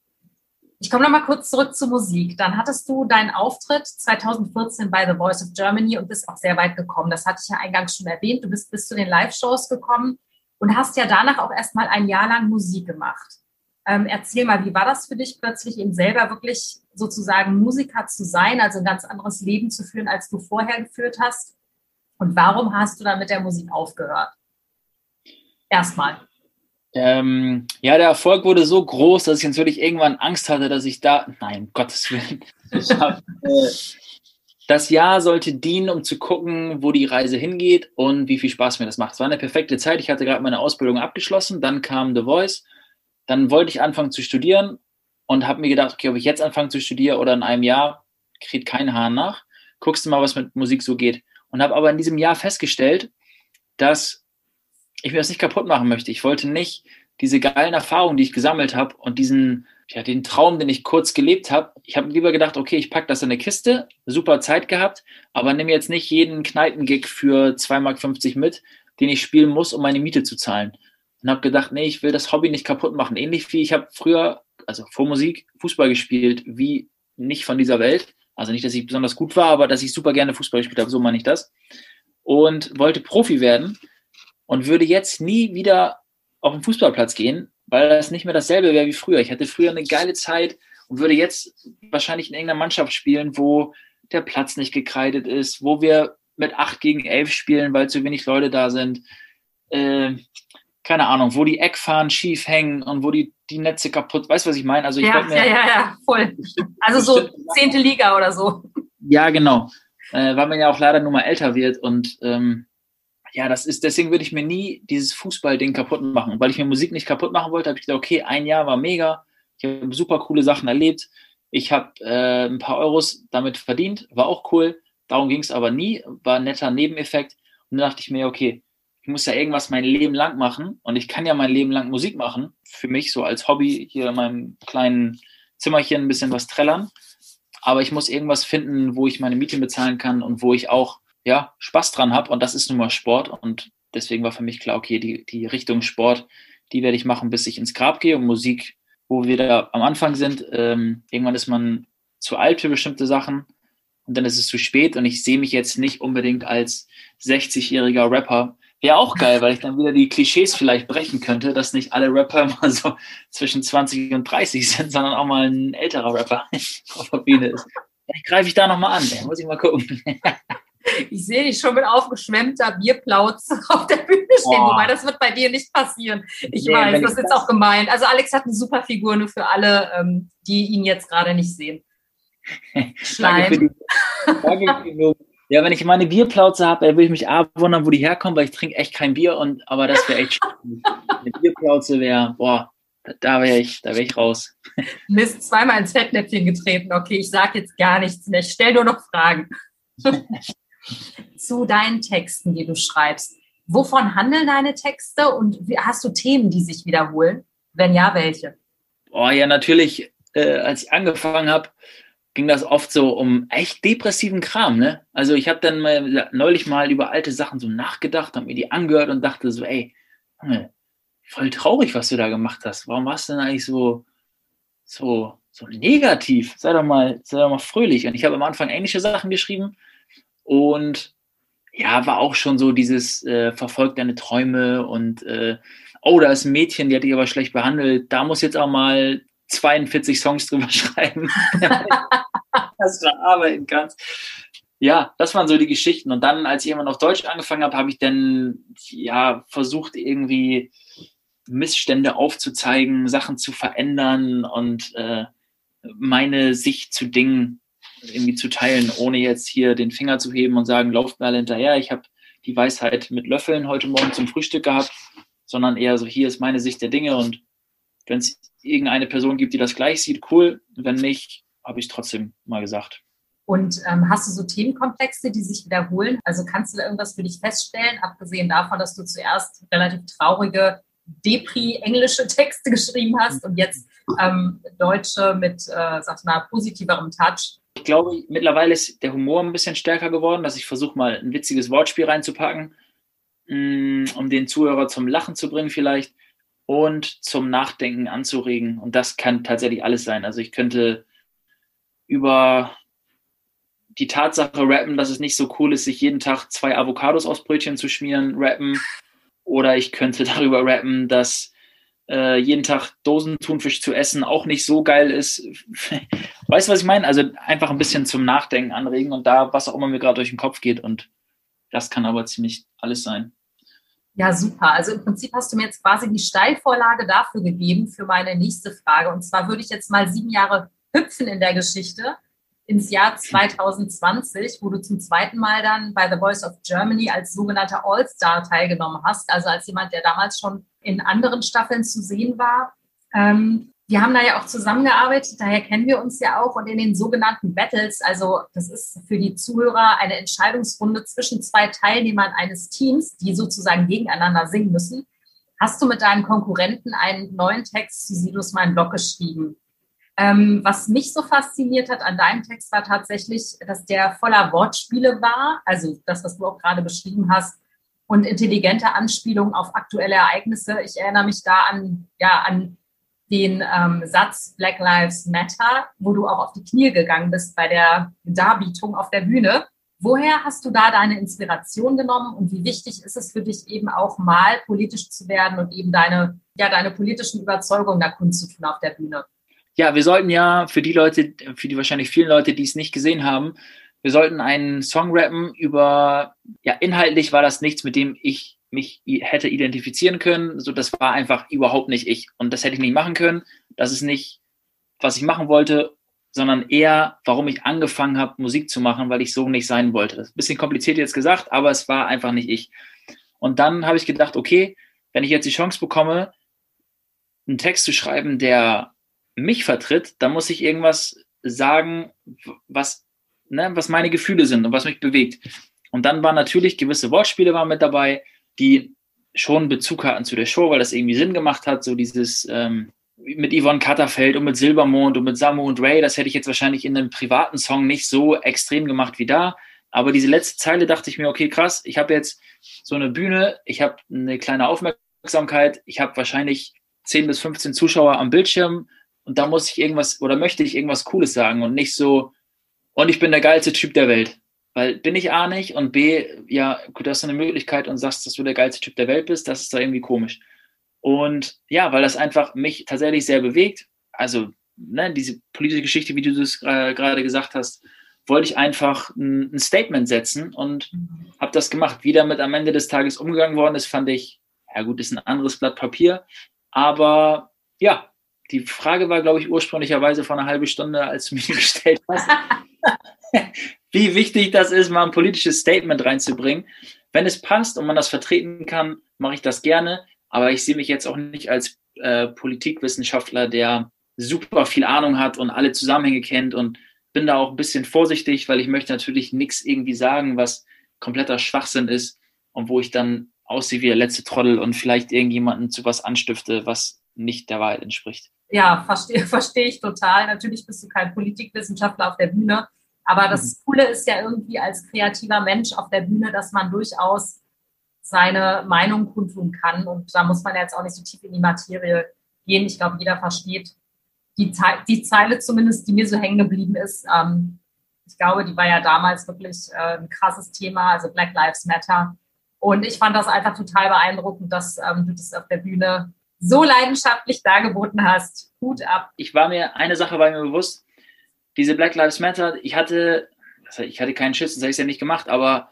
ich komme nochmal kurz zurück zur Musik. Dann hattest du deinen Auftritt 2014 bei The Voice of Germany und bist auch sehr weit gekommen. Das hatte ich ja eingangs schon erwähnt. Du bist bis zu den Live-Shows gekommen und hast ja danach auch erstmal ein Jahr lang Musik gemacht. Ähm, erzähl mal, wie war das für dich plötzlich eben selber wirklich sozusagen Musiker zu sein, also ein ganz anderes Leben zu führen, als du vorher geführt hast? Und warum hast du dann mit der Musik aufgehört? Erstmal. Ähm, ja, der Erfolg wurde so groß, dass ich natürlich irgendwann Angst hatte, dass ich da, nein, Gottes Willen, habe äh, das Jahr sollte dienen, um zu gucken, wo die Reise hingeht und wie viel Spaß mir das macht. Es war eine perfekte Zeit. Ich hatte gerade meine Ausbildung abgeschlossen, dann kam The Voice, dann wollte ich anfangen zu studieren und habe mir gedacht, okay, ob ich jetzt anfange zu studieren oder in einem Jahr, kriegt kein Hahn nach. guckst du mal, was mit Musik so geht. Und habe aber in diesem Jahr festgestellt, dass ich mir das nicht kaputt machen möchte. Ich wollte nicht diese geilen Erfahrungen, die ich gesammelt habe und diesen, ja, den Traum, den ich kurz gelebt habe, ich habe lieber gedacht, okay, ich packe das in eine Kiste, super Zeit gehabt, aber nehme jetzt nicht jeden Kneipengig für 2,50 Mark mit, den ich spielen muss, um meine Miete zu zahlen. Und habe gedacht, nee, ich will das Hobby nicht kaputt machen. Ähnlich wie ich habe früher, also vor Musik, Fußball gespielt, wie nicht von dieser Welt. Also nicht, dass ich besonders gut war, aber dass ich super gerne Fußball gespielt habe, so meine ich das. Und wollte Profi werden und würde jetzt nie wieder auf den Fußballplatz gehen, weil das nicht mehr dasselbe wäre wie früher. Ich hatte früher eine geile Zeit und würde jetzt wahrscheinlich in irgendeiner Mannschaft spielen, wo der Platz nicht gekreidet ist, wo wir mit acht gegen elf spielen, weil zu wenig Leute da sind. Äh, keine Ahnung, wo die Eckfahnen schief hängen und wo die, die Netze kaputt, weißt du, was ich meine? Also ich ja, mir, ja, ja, ja, voll. Also so zehnte Liga oder so. Ja, genau. Äh, weil man ja auch leider nur mal älter wird und ähm, ja, das ist, deswegen würde ich mir nie dieses Fußballding kaputt machen. Weil ich mir Musik nicht kaputt machen wollte, habe ich gesagt, okay, ein Jahr war mega, ich habe super coole Sachen erlebt, ich habe äh, ein paar Euros damit verdient, war auch cool, darum ging es aber nie, war ein netter Nebeneffekt. Und dann dachte ich mir, okay, ich muss ja irgendwas mein Leben lang machen und ich kann ja mein Leben lang Musik machen, für mich so als Hobby hier in meinem kleinen Zimmerchen ein bisschen was trällern. Aber ich muss irgendwas finden, wo ich meine Miete bezahlen kann und wo ich auch ja, Spaß dran habe und das ist nun mal Sport. Und deswegen war für mich klar, okay, die, die Richtung Sport, die werde ich machen, bis ich ins Grab gehe. Und Musik, wo wir da am Anfang sind, ähm, irgendwann ist man zu alt für bestimmte Sachen. Und dann ist es zu spät. Und ich sehe mich jetzt nicht unbedingt als 60-jähriger Rapper. Wäre auch geil, weil ich dann wieder die Klischees vielleicht brechen könnte, dass nicht alle Rapper *laughs* mal so zwischen 20 und 30 sind, sondern auch mal ein älterer Rapper *laughs* auf der Bühne ist. Vielleicht greife ich da nochmal an, muss ich mal gucken. *laughs* Ich sehe dich schon mit aufgeschwemmter Bierplauz auf der Bühne stehen, oh. wobei das wird bei dir nicht passieren. Ich nee, weiß, das ist jetzt auch gemeint. Also Alex hat eine super Figur, nur für alle, ähm, die ihn jetzt gerade nicht sehen. Schleim. Ja, wenn ich meine Bierplauze habe, würde ich mich A wundern, wo die herkommen, weil ich trinke echt kein Bier und aber das wäre echt schön. Eine Bierplauze wäre, boah, da wäre ich, da wäre ich raus. Mist, zweimal ins Fettnäpfchen getreten. Okay, ich sage jetzt gar nichts mehr. Ich stelle nur noch Fragen. *laughs* zu deinen Texten, die du schreibst. Wovon handeln deine Texte und hast du Themen, die sich wiederholen? Wenn ja, welche? Oh ja, natürlich, äh, als ich angefangen habe, ging das oft so um echt depressiven Kram, ne? Also ich habe dann mal, neulich mal über alte Sachen so nachgedacht, habe mir die angehört und dachte so, ey, voll traurig, was du da gemacht hast. Warum warst du denn eigentlich so, so, so negativ? Sei doch mal, sei doch mal fröhlich. Und ich habe am Anfang englische Sachen geschrieben und ja, war auch schon so dieses äh, verfolgt deine Träume und äh, oh, da ist ein Mädchen, die hat dich aber schlecht behandelt, da muss jetzt auch mal 42 Songs drüber *laughs* schreiben, dass du arbeiten kannst. Ja, das waren so die Geschichten. Und dann, als ich immer noch Deutsch angefangen habe, habe ich dann ja versucht, irgendwie Missstände aufzuzeigen, Sachen zu verändern und äh, meine Sicht zu Dingen irgendwie zu teilen, ohne jetzt hier den Finger zu heben und sagen, lauft mal hinterher, ich habe die Weisheit mit Löffeln heute Morgen zum Frühstück gehabt, sondern eher so, hier ist meine Sicht der Dinge und wenn es irgendeine Person gibt, die das gleich sieht, cool, wenn nicht, habe ich es trotzdem mal gesagt. Und ähm, hast du so Themenkomplexe, die sich wiederholen? Also kannst du da irgendwas für dich feststellen, abgesehen davon, dass du zuerst relativ traurige Depri-englische Texte *laughs* geschrieben hast und jetzt ähm, deutsche mit, äh, sag mal, positiverem Touch? Ich glaube, mittlerweile ist der Humor ein bisschen stärker geworden, dass ich versuche mal ein witziges Wortspiel reinzupacken, mm, um den Zuhörer zum Lachen zu bringen vielleicht und zum Nachdenken anzuregen. Und das kann tatsächlich alles sein. Also ich könnte über die Tatsache rappen, dass es nicht so cool ist, sich jeden Tag zwei Avocados aus Brötchen zu schmieren, rappen. Oder ich könnte *laughs* darüber rappen, dass äh, jeden Tag Dosentunfisch zu essen auch nicht so geil ist. *laughs* weißt du, was ich meine? Also einfach ein bisschen zum Nachdenken anregen und da, was auch immer mir gerade durch den Kopf geht. Und das kann aber ziemlich alles sein. Ja, super. Also im Prinzip hast du mir jetzt quasi die Steilvorlage dafür gegeben für meine nächste Frage. Und zwar würde ich jetzt mal sieben Jahre hüpfen in der Geschichte ins Jahr 2020, wo du zum zweiten Mal dann bei The Voice of Germany als sogenannter All-Star teilgenommen hast, also als jemand, der damals schon in anderen Staffeln zu sehen war. Ähm, wir haben da ja auch zusammengearbeitet, daher kennen wir uns ja auch. Und in den sogenannten Battles, also das ist für die Zuhörer eine Entscheidungsrunde zwischen zwei Teilnehmern eines Teams, die sozusagen gegeneinander singen müssen, hast du mit deinem Konkurrenten einen neuen Text zu Silos Mein Blog geschrieben. Ähm, was mich so fasziniert hat an deinem Text war tatsächlich, dass der voller Wortspiele war, also das, was du auch gerade beschrieben hast, und intelligente Anspielungen auf aktuelle Ereignisse. Ich erinnere mich da an, ja, an den ähm, Satz Black Lives Matter, wo du auch auf die Knie gegangen bist bei der Darbietung auf der Bühne. Woher hast du da deine Inspiration genommen und wie wichtig ist es für dich eben auch mal politisch zu werden und eben deine, ja, deine politischen Überzeugungen da kundzutun auf der Bühne? Ja, wir sollten ja für die Leute, für die wahrscheinlich vielen Leute, die es nicht gesehen haben, wir sollten einen Song rappen über, ja, inhaltlich war das nichts, mit dem ich mich hätte identifizieren können. So, das war einfach überhaupt nicht ich. Und das hätte ich nicht machen können. Das ist nicht, was ich machen wollte, sondern eher, warum ich angefangen habe, Musik zu machen, weil ich so nicht sein wollte. Das ist ein bisschen kompliziert jetzt gesagt, aber es war einfach nicht ich. Und dann habe ich gedacht, okay, wenn ich jetzt die Chance bekomme, einen Text zu schreiben, der mich vertritt, dann muss ich irgendwas sagen, was, ne, was meine Gefühle sind und was mich bewegt. Und dann waren natürlich gewisse Wortspiele waren mit dabei, die schon Bezug hatten zu der Show, weil das irgendwie Sinn gemacht hat, so dieses ähm, mit Yvonne Katterfeld und mit Silbermond und mit Samu und Ray, das hätte ich jetzt wahrscheinlich in einem privaten Song nicht so extrem gemacht wie da. Aber diese letzte Zeile dachte ich mir, okay, krass, ich habe jetzt so eine Bühne, ich habe eine kleine Aufmerksamkeit, ich habe wahrscheinlich 10 bis 15 Zuschauer am Bildschirm und da muss ich irgendwas oder möchte ich irgendwas Cooles sagen und nicht so, und ich bin der geilste Typ der Welt. Weil bin ich A nicht und B, ja, gut, hast du eine Möglichkeit und sagst, dass du der geilste Typ der Welt bist, das ist da irgendwie komisch. Und ja, weil das einfach mich tatsächlich sehr bewegt. Also, ne, diese politische Geschichte, wie du das äh, gerade gesagt hast, wollte ich einfach ein, ein Statement setzen und habe das gemacht. Wie damit am Ende des Tages umgegangen worden ist, fand ich, ja gut, ist ein anderes Blatt Papier. Aber ja, die Frage war, glaube ich, ursprünglicherweise vor einer halben Stunde, als du die *laughs* gestellt hast. *laughs* wie wichtig das ist, mal ein politisches Statement reinzubringen. Wenn es passt und man das vertreten kann, mache ich das gerne. Aber ich sehe mich jetzt auch nicht als äh, Politikwissenschaftler, der super viel Ahnung hat und alle Zusammenhänge kennt und bin da auch ein bisschen vorsichtig, weil ich möchte natürlich nichts irgendwie sagen, was kompletter Schwachsinn ist und wo ich dann aussehe wie der letzte Trottel und vielleicht irgendjemanden zu was anstifte, was nicht der Wahrheit entspricht. Ja, *laughs* verstehe versteh ich total. Natürlich bist du kein Politikwissenschaftler auf der Bühne, aber das mhm. Coole ist ja irgendwie als kreativer Mensch auf der Bühne, dass man durchaus seine Meinung kundtun kann. Und da muss man jetzt auch nicht so tief in die Materie gehen. Ich glaube, jeder versteht die, Ze die Zeile zumindest, die mir so hängen geblieben ist. Ähm, ich glaube, die war ja damals wirklich äh, ein krasses Thema, also Black Lives Matter. Und ich fand das einfach total beeindruckend, dass ähm, du das auf der Bühne so leidenschaftlich dargeboten hast. Hut ab. Ich war mir, eine Sache war mir bewusst, diese Black Lives Matter, ich hatte, ich hatte keinen Schiss, das habe ich ja nicht gemacht, aber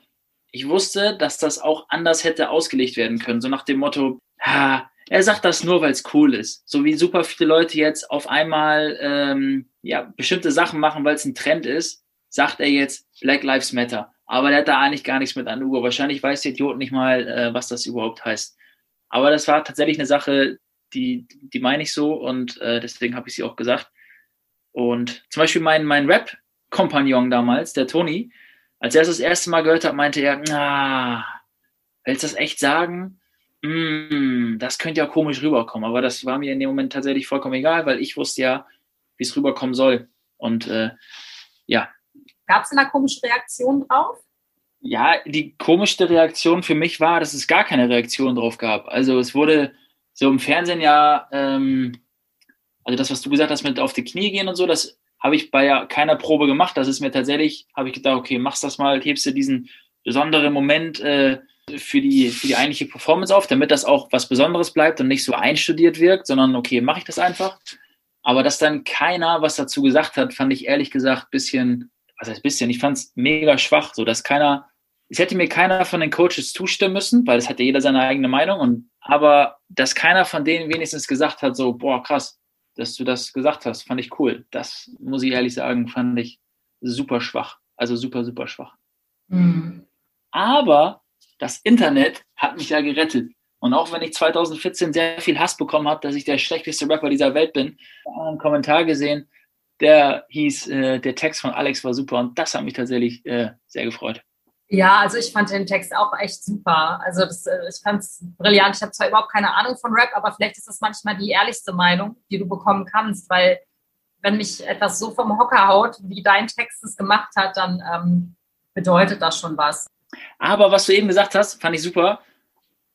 ich wusste, dass das auch anders hätte ausgelegt werden können. So nach dem Motto, ha, er sagt das nur, weil es cool ist. So wie super viele Leute jetzt auf einmal ähm, ja, bestimmte Sachen machen, weil es ein Trend ist, sagt er jetzt Black Lives Matter. Aber der hat da eigentlich gar nichts mit an Uhr. Wahrscheinlich weiß der Idiot nicht mal, äh, was das überhaupt heißt. Aber das war tatsächlich eine Sache, die, die meine ich so und äh, deswegen habe ich sie auch gesagt. Und zum Beispiel mein, mein Rap-Kompagnon damals, der Toni, als er es das erste Mal gehört hat, meinte er, na, willst du das echt sagen? Mm, das könnte ja komisch rüberkommen. Aber das war mir in dem Moment tatsächlich vollkommen egal, weil ich wusste ja, wie es rüberkommen soll. Und äh, ja. Gab es eine komische Reaktion drauf? Ja, die komischste Reaktion für mich war, dass es gar keine Reaktion drauf gab. Also es wurde so im Fernsehen ja ähm, also das, was du gesagt hast mit auf die Knie gehen und so, das habe ich bei keiner Probe gemacht. Das ist mir tatsächlich, habe ich gedacht, okay, machst das mal, hebst du diesen besonderen Moment äh, für, die, für die eigentliche Performance auf, damit das auch was Besonderes bleibt und nicht so einstudiert wirkt, sondern okay, mache ich das einfach. Aber dass dann keiner was dazu gesagt hat, fand ich ehrlich gesagt bisschen, was heißt bisschen, ich fand es mega schwach, so dass keiner, es hätte mir keiner von den Coaches zustimmen müssen, weil es hatte jeder seine eigene Meinung und aber dass keiner von denen wenigstens gesagt hat, so, boah, krass, dass du das gesagt hast. Fand ich cool. Das muss ich ehrlich sagen, fand ich super schwach. Also super, super schwach. Mhm. Aber das Internet hat mich ja gerettet. Und auch wenn ich 2014 sehr viel Hass bekommen habe, dass ich der schlechteste Rapper dieser Welt bin, habe einen Kommentar gesehen, der hieß, äh, der Text von Alex war super und das hat mich tatsächlich äh, sehr gefreut. Ja, also ich fand den Text auch echt super. Also das, äh, ich fand es brillant. Ich habe zwar überhaupt keine Ahnung von Rap, aber vielleicht ist das manchmal die ehrlichste Meinung, die du bekommen kannst, weil wenn mich etwas so vom Hocker haut, wie dein Text es gemacht hat, dann ähm, bedeutet das schon was. Aber was du eben gesagt hast, fand ich super,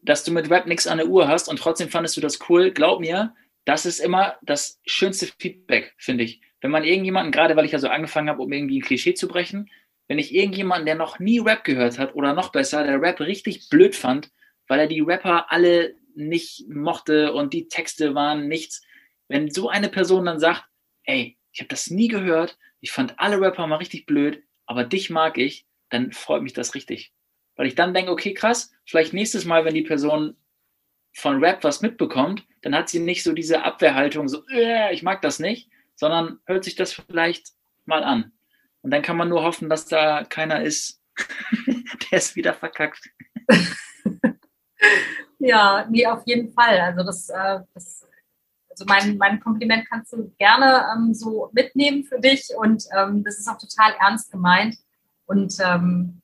dass du mit Rap nichts an der Uhr hast und trotzdem fandest du das cool. Glaub mir, das ist immer das schönste Feedback, finde ich. Wenn man irgendjemanden, gerade weil ich ja so angefangen habe, um irgendwie ein Klischee zu brechen, wenn ich irgendjemanden, der noch nie Rap gehört hat oder noch besser, der Rap richtig blöd fand, weil er die Rapper alle nicht mochte und die Texte waren nichts, wenn so eine Person dann sagt, ey, ich habe das nie gehört, ich fand alle Rapper mal richtig blöd, aber dich mag ich, dann freut mich das richtig. Weil ich dann denke, okay, krass, vielleicht nächstes Mal, wenn die Person von Rap was mitbekommt, dann hat sie nicht so diese Abwehrhaltung, so, äh, ich mag das nicht, sondern hört sich das vielleicht mal an. Und dann kann man nur hoffen, dass da keiner ist, *laughs* der es wieder verkackt. *laughs* ja, nee, auf jeden Fall. Also das, äh, das also mein, mein Kompliment kannst du gerne ähm, so mitnehmen für dich und ähm, das ist auch total ernst gemeint. Und ähm,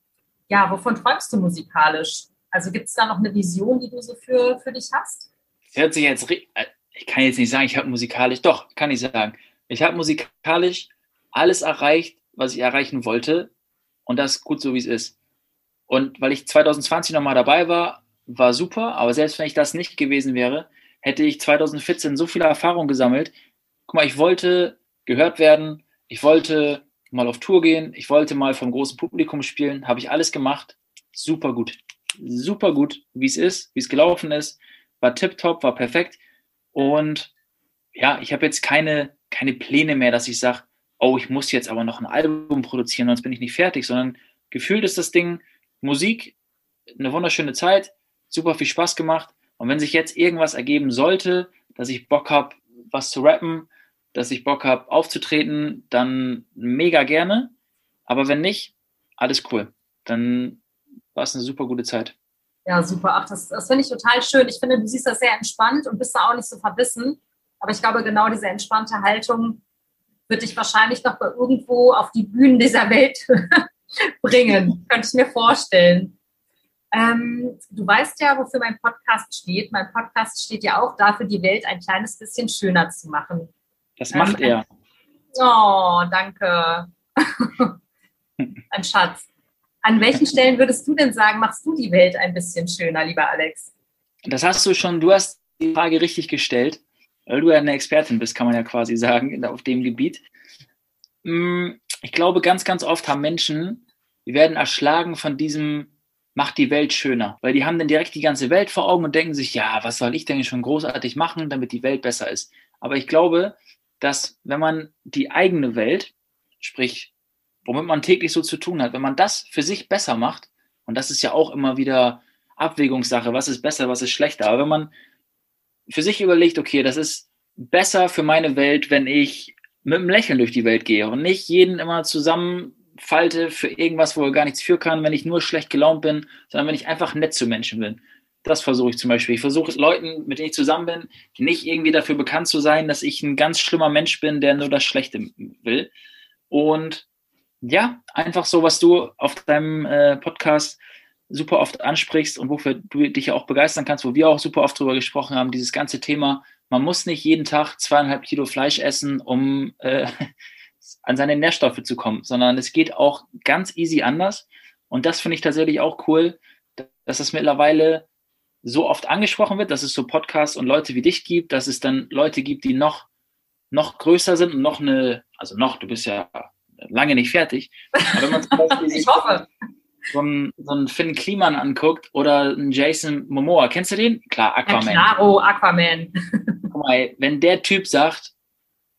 ja, wovon träumst du musikalisch? Also gibt es da noch eine Vision, die du so für, für dich hast? Das hört sich jetzt, äh, ich kann jetzt nicht sagen, ich habe musikalisch, doch, kann ich sagen. Ich habe musikalisch alles erreicht, was ich erreichen wollte und das gut so, wie es ist. Und weil ich 2020 nochmal dabei war, war super, aber selbst wenn ich das nicht gewesen wäre, hätte ich 2014 so viel Erfahrung gesammelt. Guck mal, ich wollte gehört werden, ich wollte mal auf Tour gehen, ich wollte mal vom großen Publikum spielen, habe ich alles gemacht. Super gut. Super gut, wie es ist, wie es gelaufen ist. War tipptopp, war perfekt. Und ja, ich habe jetzt keine, keine Pläne mehr, dass ich sage, oh, ich muss jetzt aber noch ein Album produzieren, sonst bin ich nicht fertig, sondern gefühlt ist das Ding Musik, eine wunderschöne Zeit, super viel Spaß gemacht. Und wenn sich jetzt irgendwas ergeben sollte, dass ich Bock habe, was zu rappen, dass ich Bock habe, aufzutreten, dann mega gerne. Aber wenn nicht, alles cool. Dann war es eine super gute Zeit. Ja, super. Ach, das, das finde ich total schön. Ich finde, du siehst das sehr entspannt und bist da auch nicht so verbissen. Aber ich glaube, genau diese entspannte Haltung wird dich wahrscheinlich noch irgendwo auf die Bühnen dieser Welt *laughs* bringen. Könnte ich mir vorstellen. Ähm, du weißt ja, wofür mein Podcast steht. Mein Podcast steht ja auch dafür, die Welt ein kleines bisschen schöner zu machen. Das macht ähm, er. Oh, danke. *laughs* ein Schatz. An welchen Stellen würdest du denn sagen, machst du die Welt ein bisschen schöner, lieber Alex? Das hast du schon, du hast die Frage richtig gestellt, weil du ja eine Expertin bist, kann man ja quasi sagen, auf dem Gebiet. Mm, ich glaube, ganz, ganz oft haben Menschen, die werden erschlagen von diesem macht die Welt schöner. Weil die haben dann direkt die ganze Welt vor Augen und denken sich, ja, was soll ich denn schon großartig machen, damit die Welt besser ist. Aber ich glaube, dass wenn man die eigene Welt, sprich, womit man täglich so zu tun hat, wenn man das für sich besser macht, und das ist ja auch immer wieder Abwägungssache, was ist besser, was ist schlechter, aber wenn man für sich überlegt, okay, das ist besser für meine Welt, wenn ich mit einem Lächeln durch die Welt gehe und nicht jeden immer zusammen falte für irgendwas, wo er gar nichts für kann, wenn ich nur schlecht gelaunt bin, sondern wenn ich einfach nett zu Menschen bin. Das versuche ich zum Beispiel. Ich versuche Leuten, mit denen ich zusammen bin, nicht irgendwie dafür bekannt zu sein, dass ich ein ganz schlimmer Mensch bin, der nur das Schlechte will. Und ja, einfach so, was du auf deinem äh, Podcast super oft ansprichst und wofür du dich ja auch begeistern kannst, wo wir auch super oft drüber gesprochen haben, dieses ganze Thema, man muss nicht jeden Tag zweieinhalb Kilo Fleisch essen, um äh, *laughs* an seine Nährstoffe zu kommen, sondern es geht auch ganz easy anders. Und das finde ich tatsächlich auch cool, dass es mittlerweile so oft angesprochen wird, dass es so Podcasts und Leute wie dich gibt, dass es dann Leute gibt, die noch, noch größer sind und noch eine, also noch, du bist ja lange nicht fertig. *laughs* Ich hoffe. So einen, so einen Finn Kliman anguckt oder einen Jason Momoa, kennst du den? Klar, Aquaman. Ja, klaro, Aquaman. *laughs* Guck mal, wenn der Typ sagt,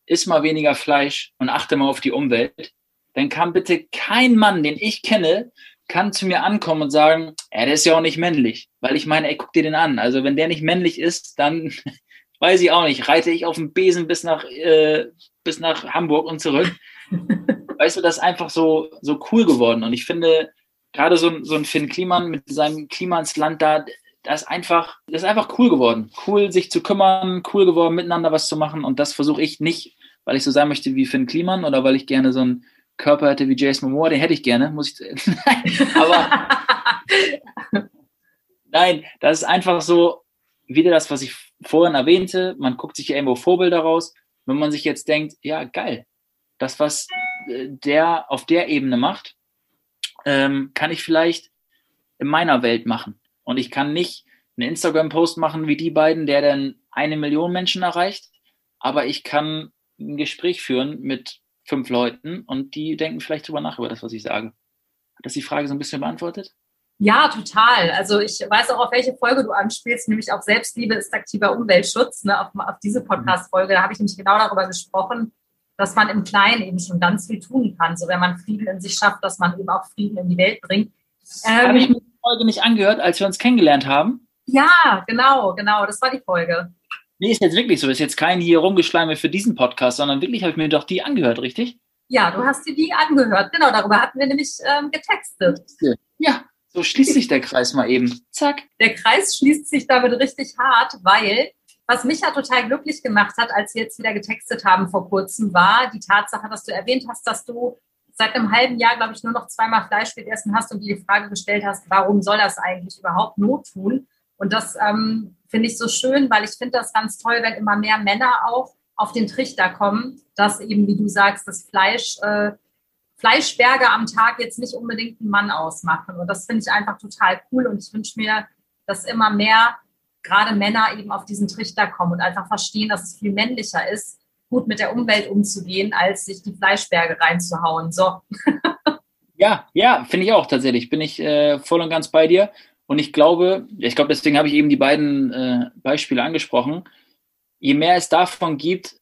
iss mal weniger Fleisch und achte mal auf die Umwelt, dann kann bitte kein Mann, den ich kenne, kann zu mir ankommen und sagen, ja, der ist ja auch nicht männlich. Weil ich meine, ey, guck dir den an. Also wenn der nicht männlich ist, dann *laughs* weiß ich auch nicht, reite ich auf dem Besen bis nach, äh, bis nach Hamburg und zurück. *laughs* weißt du, das ist einfach so, so cool geworden. Und ich finde, gerade so, so ein Finn Kliman mit seinem Klima ins Land da, das ist einfach, das ist einfach cool geworden. Cool, sich zu kümmern, cool geworden, miteinander was zu machen. Und das versuche ich nicht, weil ich so sein möchte wie Finn Kliman oder weil ich gerne so einen Körper hätte wie Jason Momoa, den hätte ich gerne, muss ich. *laughs* aber *laughs* nein, das ist einfach so, wieder das, was ich vorhin erwähnte. Man guckt sich ja irgendwo Vorbilder raus. Wenn man sich jetzt denkt, ja, geil, das, was äh, der auf der Ebene macht, ähm, kann ich vielleicht in meiner Welt machen. Und ich kann nicht einen Instagram-Post machen wie die beiden, der dann eine Million Menschen erreicht, aber ich kann ein Gespräch führen mit fünf Leuten und die denken vielleicht drüber nach über das, was ich sage. Hat das die Frage so ein bisschen beantwortet? Ja, total. Also ich weiß auch, auf welche Folge du anspielst, nämlich auf Selbstliebe ist aktiver Umweltschutz. Ne? Auf, auf diese Podcast-Folge, da habe ich nämlich genau darüber gesprochen, dass man im Kleinen eben schon ganz viel tun kann. So wenn man Frieden in sich schafft, dass man eben auch Frieden in die Welt bringt. Ähm, habe ich mir die Folge nicht angehört, als wir uns kennengelernt haben? Ja, genau, genau. Das war die Folge. Nee, ist jetzt wirklich so. Ist jetzt kein hier rumgeschleime für diesen Podcast, sondern wirklich habe ich mir doch die angehört, richtig? Ja, du hast dir die angehört. Genau, darüber hatten wir nämlich ähm, getextet. Ja, so schließt sich der Kreis mal eben. Zack. Der Kreis schließt sich damit richtig hart, weil was mich ja total glücklich gemacht hat, als wir jetzt wieder getextet haben vor kurzem, war die Tatsache, dass du erwähnt hast, dass du seit einem halben Jahr, glaube ich, nur noch zweimal Fleisch gegessen hast und dir die Frage gestellt hast, warum soll das eigentlich überhaupt Not tun? Und das ähm, finde ich so schön, weil ich finde das ganz toll, wenn immer mehr Männer auch auf den Trichter kommen, dass eben, wie du sagst, das Fleisch äh, Fleischberge am Tag jetzt nicht unbedingt einen Mann ausmachen. Und das finde ich einfach total cool. Und ich wünsche mir, dass immer mehr gerade Männer eben auf diesen Trichter kommen und einfach verstehen, dass es viel männlicher ist, gut mit der Umwelt umzugehen, als sich die Fleischberge reinzuhauen. So. *laughs* ja, ja, finde ich auch tatsächlich. Bin ich äh, voll und ganz bei dir. Und ich glaube, ich glaube, deswegen habe ich eben die beiden äh, Beispiele angesprochen. Je mehr es davon gibt,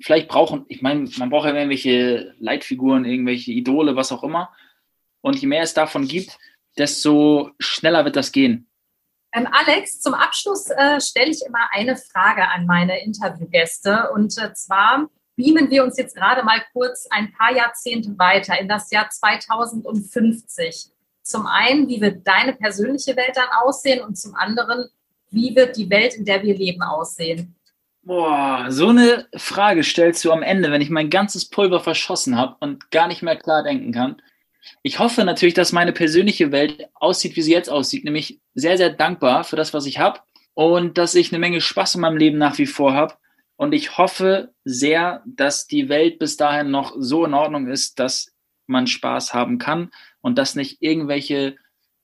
vielleicht brauchen, ich meine, man braucht ja irgendwelche Leitfiguren, irgendwelche Idole, was auch immer. Und je mehr es davon gibt, desto schneller wird das gehen. Ähm, Alex, zum Abschluss äh, stelle ich immer eine Frage an meine Interviewgäste. Und äh, zwar beamen wir uns jetzt gerade mal kurz ein paar Jahrzehnte weiter in das Jahr 2050. Zum einen, wie wird deine persönliche Welt dann aussehen? Und zum anderen, wie wird die Welt, in der wir leben, aussehen? Boah, so eine Frage stellst du am Ende, wenn ich mein ganzes Pulver verschossen habe und gar nicht mehr klar denken kann. Ich hoffe natürlich, dass meine persönliche Welt aussieht, wie sie jetzt aussieht, nämlich sehr, sehr dankbar für das, was ich habe und dass ich eine Menge Spaß in meinem Leben nach wie vor habe. Und ich hoffe sehr, dass die Welt bis dahin noch so in Ordnung ist, dass man Spaß haben kann und dass nicht irgendwelche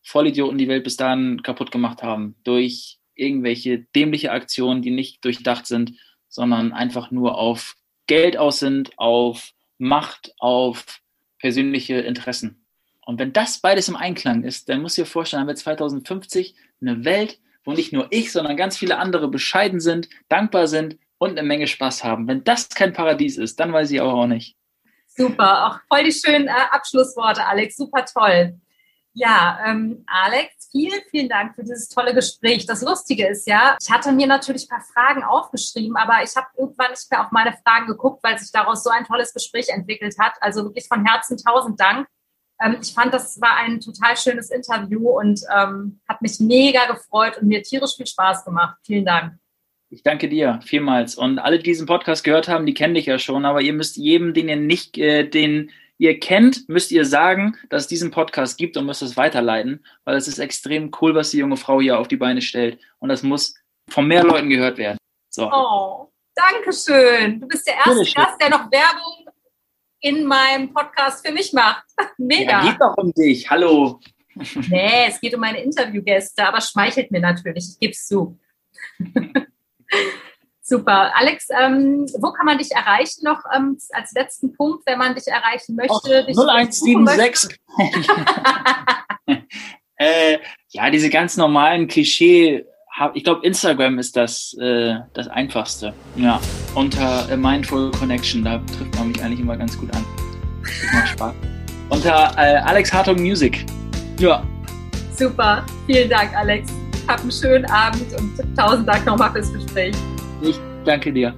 Vollidioten die Welt bis dahin kaputt gemacht haben durch irgendwelche dämliche Aktionen, die nicht durchdacht sind, sondern einfach nur auf Geld aus sind, auf Macht, auf persönliche Interessen. Und wenn das beides im Einklang ist, dann muss ich dir vorstellen, haben wir 2050 eine Welt, wo nicht nur ich, sondern ganz viele andere bescheiden sind, dankbar sind und eine Menge Spaß haben. Wenn das kein Paradies ist, dann weiß ich auch, auch nicht. Super, auch voll die schönen äh, Abschlussworte, Alex. Super toll. Ja, ähm, Alex, vielen, vielen Dank für dieses tolle Gespräch. Das Lustige ist ja, ich hatte mir natürlich ein paar Fragen aufgeschrieben, aber ich habe irgendwann nicht mehr auf meine Fragen geguckt, weil sich daraus so ein tolles Gespräch entwickelt hat. Also wirklich von Herzen tausend Dank. Ähm, ich fand, das war ein total schönes Interview und ähm, hat mich mega gefreut und mir tierisch viel Spaß gemacht. Vielen Dank. Ich danke dir vielmals. Und alle, die diesen Podcast gehört haben, die kennen dich ja schon, aber ihr müsst jedem, den ihr nicht, äh, den ihr kennt, müsst ihr sagen, dass es diesen Podcast gibt und müsst es weiterleiten, weil es ist extrem cool, was die junge Frau hier auf die Beine stellt. Und das muss von mehr Leuten gehört werden. So. Oh, danke schön. Du bist der erste Gast, der noch Werbung in meinem Podcast für mich macht. *laughs* Mega. Ja, geht doch um dich. Hallo. *laughs* Nee, es geht um meine Interviewgäste, aber schmeichelt mir natürlich. Ich gebe es zu. *laughs* Super. Alex, ähm, wo kann man dich erreichen noch ähm, als letzten Punkt, wenn man dich erreichen möchte? Oh, 0176. *laughs* *laughs* äh, ja, diese ganz normalen Klischee. Ich glaube, Instagram ist das, äh, das einfachste. Ja, unter äh, Mindful Connection, da trifft man mich eigentlich immer ganz gut an. Das macht Spaß. Unter äh, Alex Hartung Music. Ja. Super. Vielen Dank, Alex. Hab einen schönen Abend und tausend Dank nochmal fürs Gespräch. Ich danke dir.